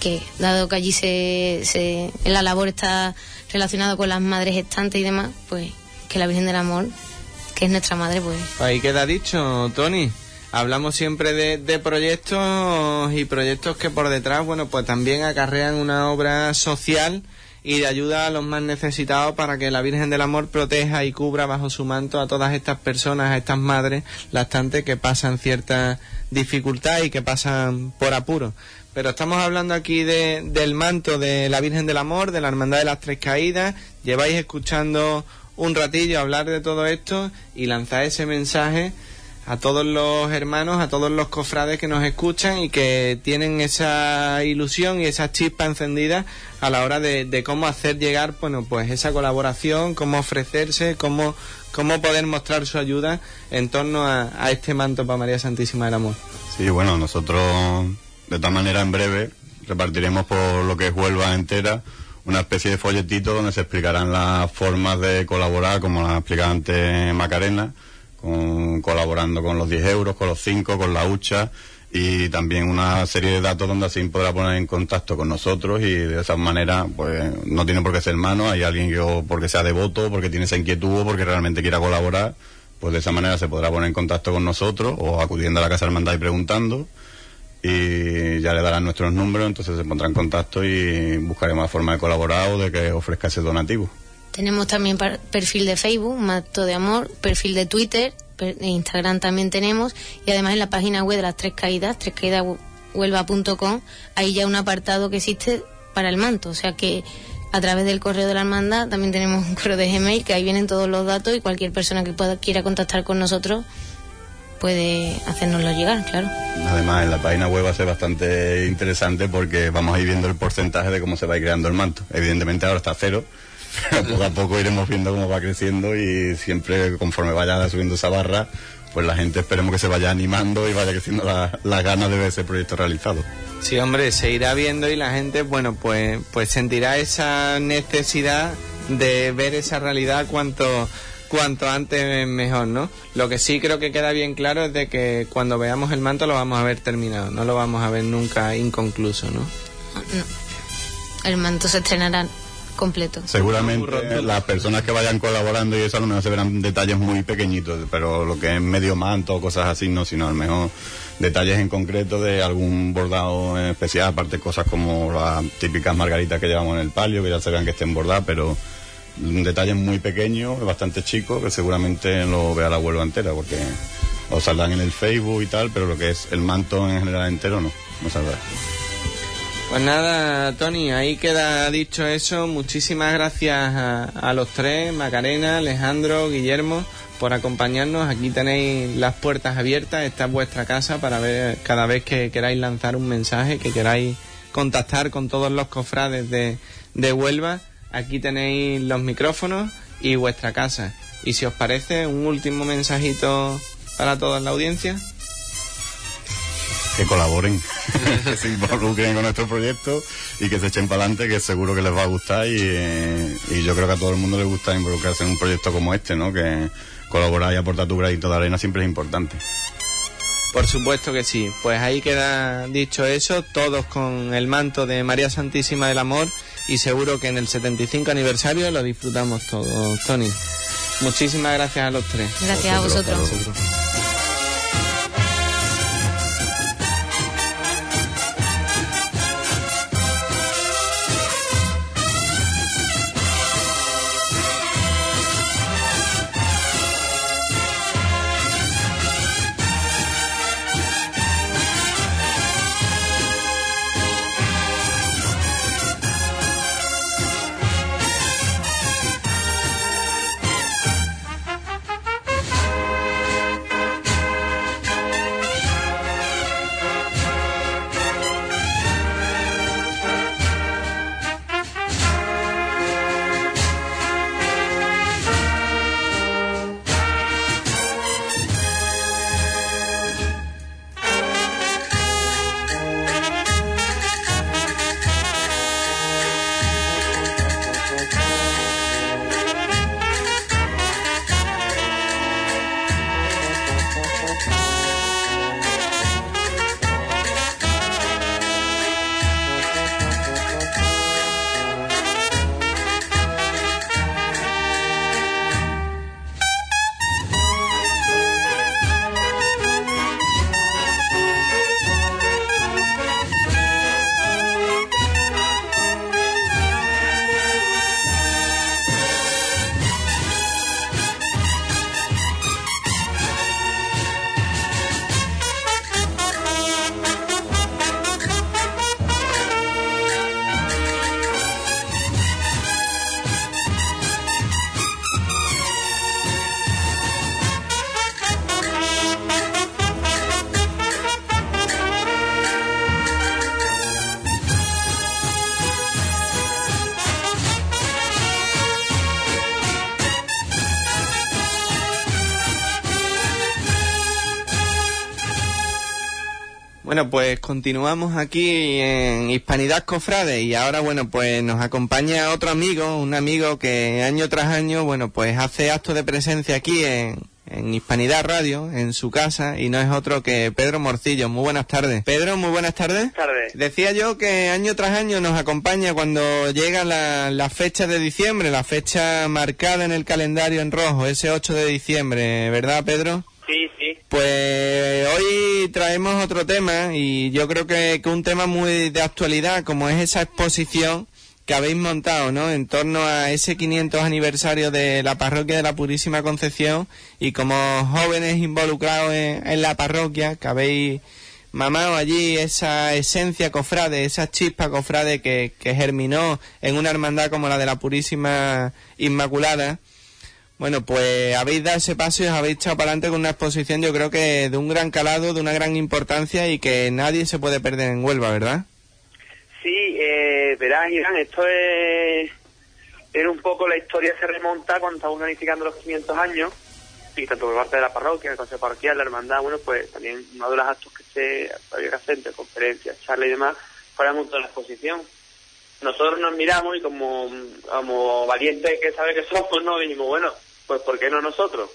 [SPEAKER 10] que dado que allí se, se la labor está relacionada con las madres gestantes y demás pues que la Virgen del Amor que es nuestra madre pues
[SPEAKER 4] Ahí queda dicho, Tony. Hablamos siempre de, de proyectos y proyectos que por detrás, bueno, pues también acarrean una obra social y de ayuda a los más necesitados para que la Virgen del Amor proteja y cubra bajo su manto a todas estas personas, a estas madres lactantes que pasan cierta dificultad y que pasan por apuro. pero estamos hablando aquí de, del manto de la Virgen del Amor, de la Hermandad de las Tres Caídas. Lleváis escuchando un ratillo hablar de todo esto y lanzar ese mensaje a todos los hermanos, a todos los cofrades que nos escuchan y que tienen esa ilusión y esa chispa encendida a la hora de, de cómo hacer llegar, bueno, pues esa colaboración, cómo ofrecerse, cómo, cómo poder mostrar su ayuda en torno a, este manto para María Santísima del Amor.
[SPEAKER 9] Sí, bueno, nosotros de tal manera en breve repartiremos por lo que es Huelva entera una especie de folletito donde se explicarán las formas de colaborar, como la explicaba antes Macarena, colaborando con los 10 euros, con los 5, con la hucha y también una serie de datos donde así podrá poner en contacto con nosotros y de esa manera pues no tiene por qué ser hermano, hay alguien que porque sea devoto, porque tiene esa inquietud o porque realmente quiera colaborar, pues de esa manera se podrá poner en contacto con nosotros o acudiendo a la Casa Hermandad y preguntando y ya le darán nuestros números, entonces se pondrá en contacto y buscaremos la forma de colaborar o de que ofrezca ese donativo.
[SPEAKER 10] Tenemos también perfil de Facebook, Mato de Amor, perfil de Twitter, per- Instagram también tenemos y además en la página web de las Tres Caídas, trescaidashuelva.com, hay ya un apartado que existe para el manto, o sea que a través del correo de la hermandad también tenemos un correo de Gmail que ahí vienen todos los datos y cualquier persona que pueda quiera contactar con nosotros puede hacérnoslo llegar, claro.
[SPEAKER 9] Además, en la página web va a ser bastante interesante porque vamos a ir viendo el porcentaje de cómo se va creando el manto. Evidentemente ahora está cero, [laughs] poco a poco iremos viendo cómo va creciendo y siempre conforme vaya subiendo esa barra, pues la gente esperemos que se vaya animando y vaya creciendo la- las ganas de ver ese proyecto realizado.
[SPEAKER 4] Sí, hombre, se irá viendo y la gente, bueno, pues, pues sentirá esa necesidad de ver esa realidad cuanto, cuanto antes mejor, ¿no? Lo que sí creo que queda bien claro es de que cuando veamos el manto lo vamos a ver terminado, no lo vamos a ver nunca inconcluso, ¿no?
[SPEAKER 10] No. El manto se estrenará completo.
[SPEAKER 9] Seguramente las personas que vayan colaborando y eso a lo mejor se verán detalles muy pequeñitos, pero lo que es medio manto o cosas así no, sino a lo mejor detalles en concreto de algún bordado en especial, aparte cosas como las típicas margaritas que llevamos en el palio, que ya se vean que estén bordadas, pero detalles muy pequeños, bastante chicos, que seguramente lo vea la Huelva entera, porque o saldrán en el Facebook y tal, pero lo que es el manto en general entero no, no saldrá.
[SPEAKER 4] Pues nada, Tony, ahí queda dicho eso. Muchísimas gracias a, a los tres, Macarena, Alejandro, Guillermo, por acompañarnos. Aquí tenéis las puertas abiertas, esta es vuestra casa para ver cada vez que queráis lanzar un mensaje, que queráis contactar con todos los cofrades de, de Huelva. Aquí tenéis los micrófonos y vuestra casa. Y si os parece, un último mensajito para toda la audiencia.
[SPEAKER 9] Que colaboren, [laughs] que se involucren con nuestro proyecto y que se echen para adelante, que seguro que les va a gustar y, eh, y yo creo que a todo el mundo le gusta involucrarse en un proyecto como este, ¿no? Que colaborar y aportar tu granito de arena siempre es importante.
[SPEAKER 4] Por supuesto que sí. Pues ahí queda dicho eso, todos con el manto de María Santísima del Amor y seguro que en el 75 aniversario lo disfrutamos todos, Tony. Muchísimas gracias a los tres.
[SPEAKER 10] Gracias a vosotros.
[SPEAKER 4] Bueno, pues continuamos aquí en Hispanidad Cofrade y ahora, bueno, pues nos acompaña otro amigo, un amigo que año tras año, bueno, pues hace acto de presencia aquí en, en Hispanidad Radio, en su casa, y no es otro que Pedro Morcillo. Muy buenas tardes. Pedro, muy buenas tardes.
[SPEAKER 11] tardes.
[SPEAKER 4] Decía yo que año tras año nos acompaña cuando llega la, la fecha de diciembre, la fecha marcada en el calendario en rojo, ese 8 de diciembre, ¿verdad, Pedro? Pues hoy traemos otro tema y yo creo que, que un tema muy de actualidad, como es esa exposición que habéis montado, ¿no? En torno a ese 500 aniversario de la parroquia de la Purísima Concepción y como jóvenes involucrados en, en la parroquia, que habéis mamado allí esa esencia cofrade, esa chispa cofrade que, que germinó en una hermandad como la de la Purísima Inmaculada. Bueno, pues habéis dado ese paso y os habéis echado para adelante con una exposición yo creo que de un gran calado, de una gran importancia y que nadie se puede perder en Huelva, ¿verdad?
[SPEAKER 11] Sí, eh, verás, Iván, esto es, es un poco la historia se remonta cuando estamos planificando los 500 años y tanto por parte de la parroquia, el consejo parroquial, la hermandad, bueno, pues también uno de los actos que se había que hacer, de conferencias, charlas y demás, fue la montar la exposición. Nosotros nos miramos y como, como valientes que sabe que somos, ¿no? Dijimos, bueno, pues ¿por qué no nosotros?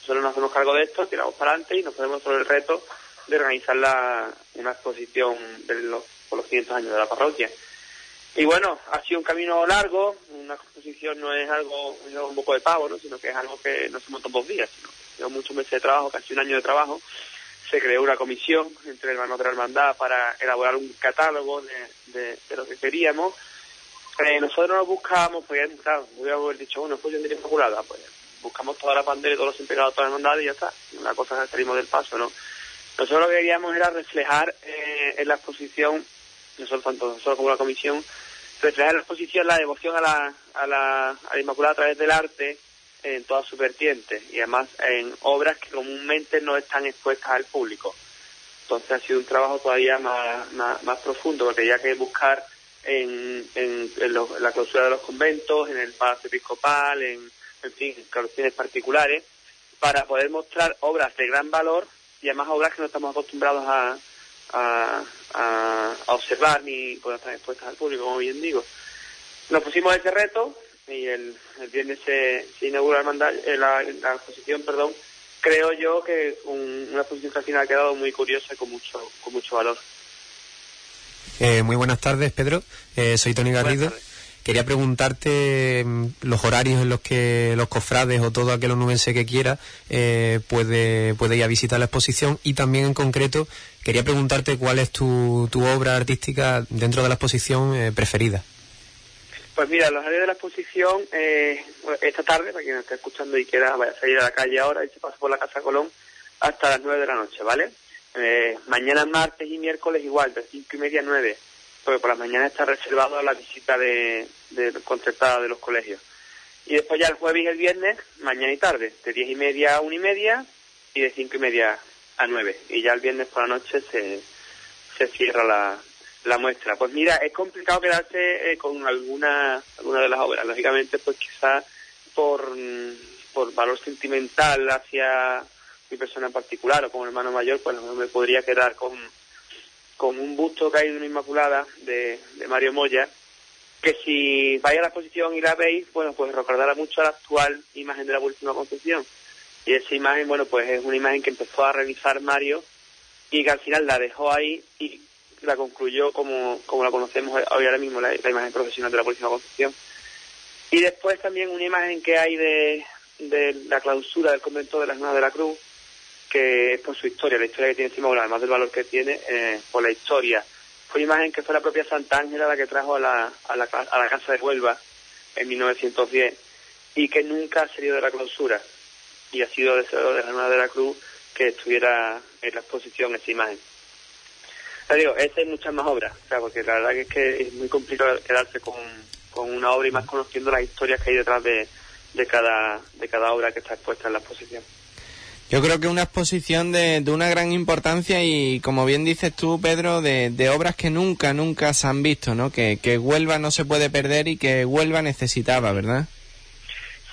[SPEAKER 11] Nosotros nos hacemos cargo de esto, tiramos para adelante y nos ponemos sobre el reto de organizar la, una exposición de los, por los 500 años de la parroquia. Y bueno, ha sido un camino largo, una exposición no es algo, un poco de pavo, ¿no? sino que es algo que no se montó dos días, sino muchos meses de trabajo, casi un año de trabajo. Se creó una comisión entre hermanos de la hermandad para elaborar un catálogo de, de, lo que queríamos. Eh, nosotros nos buscábamos, pues claro, hubiéramos dicho, bueno, pues yo diría inmaculada, pues buscamos toda la bandera y todos los impecados de toda la hermandad y ya está. Una cosa que salimos del paso, ¿no? Nosotros lo que queríamos era reflejar eh, en la exposición, nosotros tanto nosotros como la comisión, reflejar en la exposición la devoción a la, a la, a la Inmaculada a través del arte en todas sus vertientes y además en obras que comúnmente no están expuestas al público. Entonces ha sido un trabajo todavía más, más, más profundo porque ya que buscar en, en, en, lo, en, la clausura de los conventos, en el palacio episcopal, en, en fin, en colecciones particulares, para poder mostrar obras de gran valor y además obras que no estamos acostumbrados a, a, a, a observar ni poder estar expuestas al público, como bien digo. Nos pusimos ese reto y el, el viernes se, se inaugura el mandal, eh, la, la, exposición, perdón. Creo yo que un, una exposición que al final ha quedado muy curiosa y con mucho, con mucho valor.
[SPEAKER 6] Eh, muy buenas tardes, Pedro. Eh, soy Tony Garrido. Quería preguntarte mm, los horarios en los que los cofrades o todo aquel onubense que quiera eh, puede, puede ir a visitar la exposición y también en concreto quería preguntarte cuál es tu, tu obra artística dentro de la exposición eh, preferida.
[SPEAKER 11] Pues mira, los horarios de la exposición, eh, esta tarde, para quien esté escuchando y quiera vaya a salir a la calle ahora y se pasa por la Casa Colón, hasta las nueve de la noche, ¿vale? Eh, mañana martes y miércoles igual, de cinco y media a nueve, porque por las mañanas está reservado a la visita de, de concertada de los colegios. Y después ya el jueves y el viernes, mañana y tarde, de diez y media a una y media y de cinco y media a nueve. Y ya el viernes por la noche se, se cierra la, muestra. Pues mira, es complicado quedarse eh, con alguna, alguna de las obras. Lógicamente, pues quizás por, por valor sentimental hacia mi persona en particular o como hermano mayor, pues no me podría quedar con, con un busto que hay de una Inmaculada de, Mario Moya, que si vais a la exposición y la veis, bueno, pues recordará mucho a la actual imagen de la Purísima Concepción. Y esa imagen, bueno, pues es una imagen que empezó a realizar Mario y que al final la dejó ahí y la concluyó como, como la conocemos hoy ahora mismo, la, la imagen profesional de la Purísima Concepción. Y después también una imagen que hay de, de la clausura del convento de las Nuevas de la Cruz, que es por su historia, la historia que tiene encima, además del valor que tiene, eh, por la historia. Fue imagen que fue la propia Santa Ángela la que trajo a la, a la, a la casa de Huelva en 1910 y que nunca ha salido de la clausura. Y ha sido deseo de la Nueva de la Cruz que estuviera en la exposición esa imagen. Te digo, esta hay muchas más obras, o sea, porque la verdad es que es muy complicado quedarse con, con una obra y más conociendo las historias que hay detrás de, de, cada, de cada obra que está expuesta en la exposición.
[SPEAKER 4] Yo creo que una exposición de, de, una gran importancia y, como bien dices tú, Pedro, de, de, obras que nunca, nunca se han visto, ¿no? Que, que Huelva no se puede perder y que Huelva necesitaba, ¿verdad?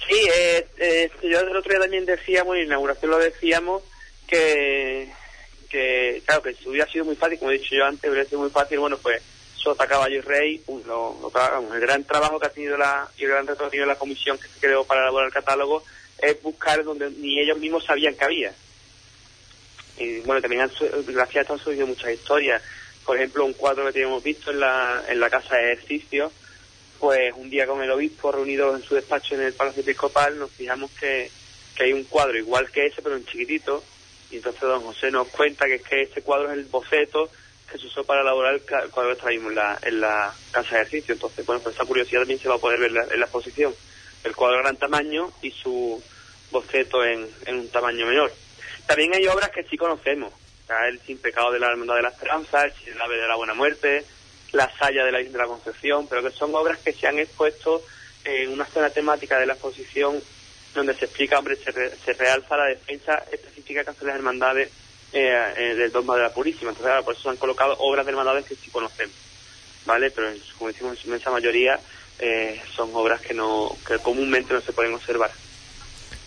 [SPEAKER 11] Sí, eh, eh, yo el otro día también decíamos, en inauguración lo decíamos, que, porque, claro, que si hubiera sido muy fácil, como he dicho yo antes, hubiera sido muy fácil, bueno, pues Sota, Caballo y Rey, lo- vamos, el gran trabajo que ha tenido la, y el gran reto que ha tenido la comisión que se creó para elaborar el catálogo es buscar donde ni ellos mismos sabían que había. Y bueno, también han, gracias a esto han muchas historias. Por ejemplo, un cuadro que teníamos visto en la, en la casa de ejercicio, pues un día con el obispo reunido en su despacho en el Palacio Episcopal nos fijamos que, que hay un cuadro igual que ese, pero en chiquitito, y entonces don José nos cuenta que es que ese cuadro es el boceto que se usó para elaborar el, cuadro que traímos en la, en la casa de ejercicio. Entonces, bueno, pues esa curiosidad también se va a poder ver la, en la exposición. El cuadro de gran tamaño y su boceto en, un tamaño menor. También hay obras que sí conocemos. El Sin Pecado de la Hermandad de la Esperanza, el Sin de la Buena Muerte, La Saya de la Isla de la Concepción, pero que son obras que se han expuesto en una zona temática de la exposición donde se explica, hombre, se, re- se realza la defensa específica que hacen las hermandades eh, eh, del dogma de la Purísima. Entonces, por eso se han colocado obras de hermandades que sí conocemos, ¿vale? Pero, como decimos, en su inmensa mayoría eh, son obras que no que comúnmente no se pueden observar.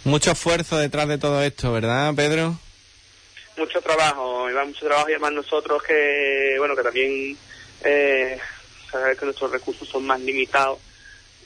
[SPEAKER 4] Mucho esfuerzo detrás de todo esto, ¿verdad, Pedro?
[SPEAKER 11] mucho trabajo, Iván, mucho trabajo y además nosotros que, bueno, que también eh, sabes que nuestros recursos son más limitados,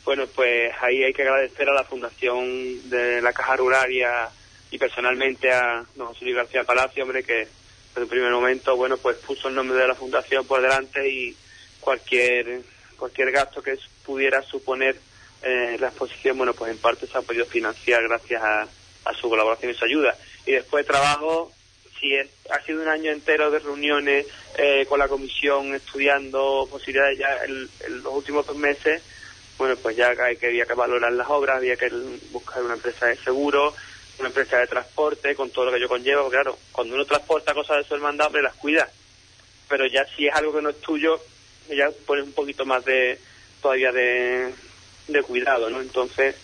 [SPEAKER 11] bueno, pues ahí hay que agradecer a la Fundación de la Caja Ruraria y personalmente a don José Luis García Palacio, hombre, que desde el primer momento, bueno, pues puso el nombre de la Fundación por delante y cualquier cualquier gasto que pudiera suponer eh, la exposición, bueno, pues en parte se ha podido financiar gracias a, a su colaboración y su ayuda. Y después de trabajo, sí, es- ha sido un año entero de reuniones eh, con la comisión estudiando posibilidades ya en, los últimos dos meses. Bueno, pues ya hay que, había que valorar las obras, había que buscar una empresa de seguro, una empresa de transporte, con todo lo que ello conlleva. Claro, cuando uno transporta cosas de su hermandad, las cuida. Pero ya si es algo que no es tuyo, ya pones un poquito más de todavía de, de cuidado, ¿no? Entonces,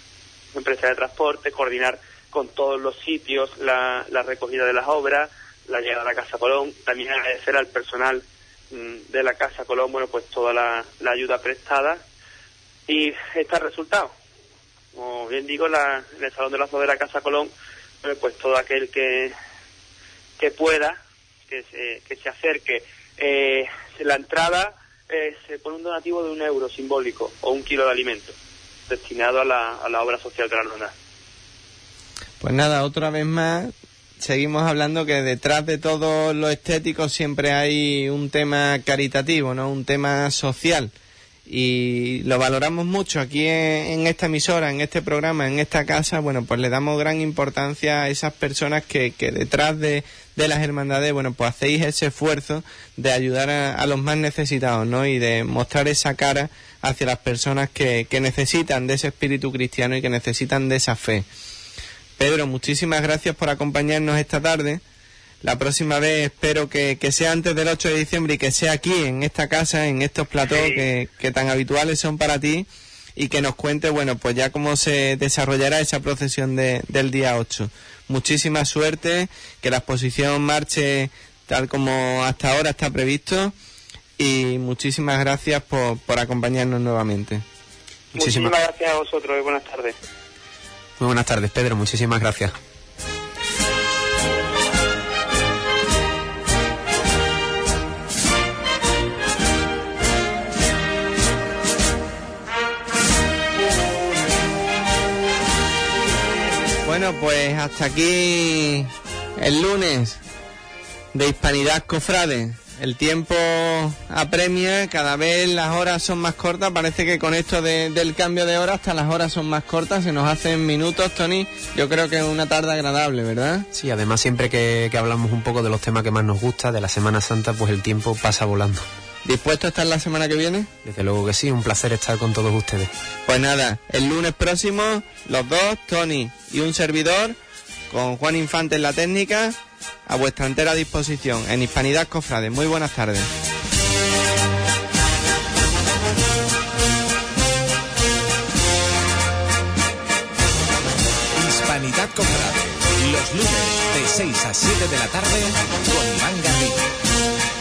[SPEAKER 11] empresa de transporte, coordinar con todos los sitios la, la recogida de las obras, la llegada a la Casa Colón, también agradecer al personal mm, de la Casa Colón, bueno, pues toda la, ayuda prestada y está el resultado. Como bien digo, la, en el Salón de Lazo de la Casa Colón, pues todo aquel que, que pueda, que se, que se acerque, eh, la entrada eh, se pone un donativo de un euro simbólico o un kilo de alimento destinado a la, a la obra social de la hermandad.
[SPEAKER 4] Pues nada, otra vez más, seguimos hablando que detrás de todo lo estético siempre hay un tema caritativo, ¿no? Un tema social. Y lo valoramos mucho aquí en esta emisora, en este programa, en esta casa. Bueno, pues le damos gran importancia a esas personas que, que detrás de, de las hermandades, bueno, pues hacéis ese esfuerzo de ayudar a, a los más necesitados, ¿no? Y de mostrar esa cara hacia las personas que, que necesitan de ese espíritu cristiano y que necesitan de esa fe. Pedro, muchísimas gracias por acompañarnos esta tarde. La próxima vez espero que, que sea antes del 8 de diciembre y que sea aquí, en esta casa, en estos platós que, que tan habituales son para ti y que nos cuente, bueno, pues ya cómo se desarrollará esa procesión de- del día 8. Muchísima suerte, que la exposición marche tal como hasta ahora está previsto y muchísimas gracias por, por acompañarnos nuevamente.
[SPEAKER 11] Muchísimas gracias a vosotros y buenas tardes.
[SPEAKER 6] Muy buenas tardes, Pedro. Muchísimas gracias.
[SPEAKER 4] Bueno, pues hasta aquí el lunes de Hispanidad Cofrade. El tiempo apremia, cada vez las horas son más cortas. Parece que con esto de- del cambio de hora hasta las horas son más cortas, se nos hacen minutos, Tony. Yo creo que es una tarde agradable, ¿verdad?
[SPEAKER 6] Sí, además siempre que, que hablamos un poco de los temas que más nos gusta, de la Semana Santa, pues el tiempo pasa volando.
[SPEAKER 4] ¿Dispuesto a estar la semana que viene?
[SPEAKER 6] Desde luego que sí, un placer estar con todos ustedes.
[SPEAKER 4] Pues nada, el lunes próximo, los dos, Tony y un servidor, con Juan Infante en la técnica, a vuestra entera disposición en Hispanidad Cofrade. Muy buenas tardes.
[SPEAKER 3] Hispanidad Cofrade. Los lunes de 6 a 7 de la tarde con Iván Garrido.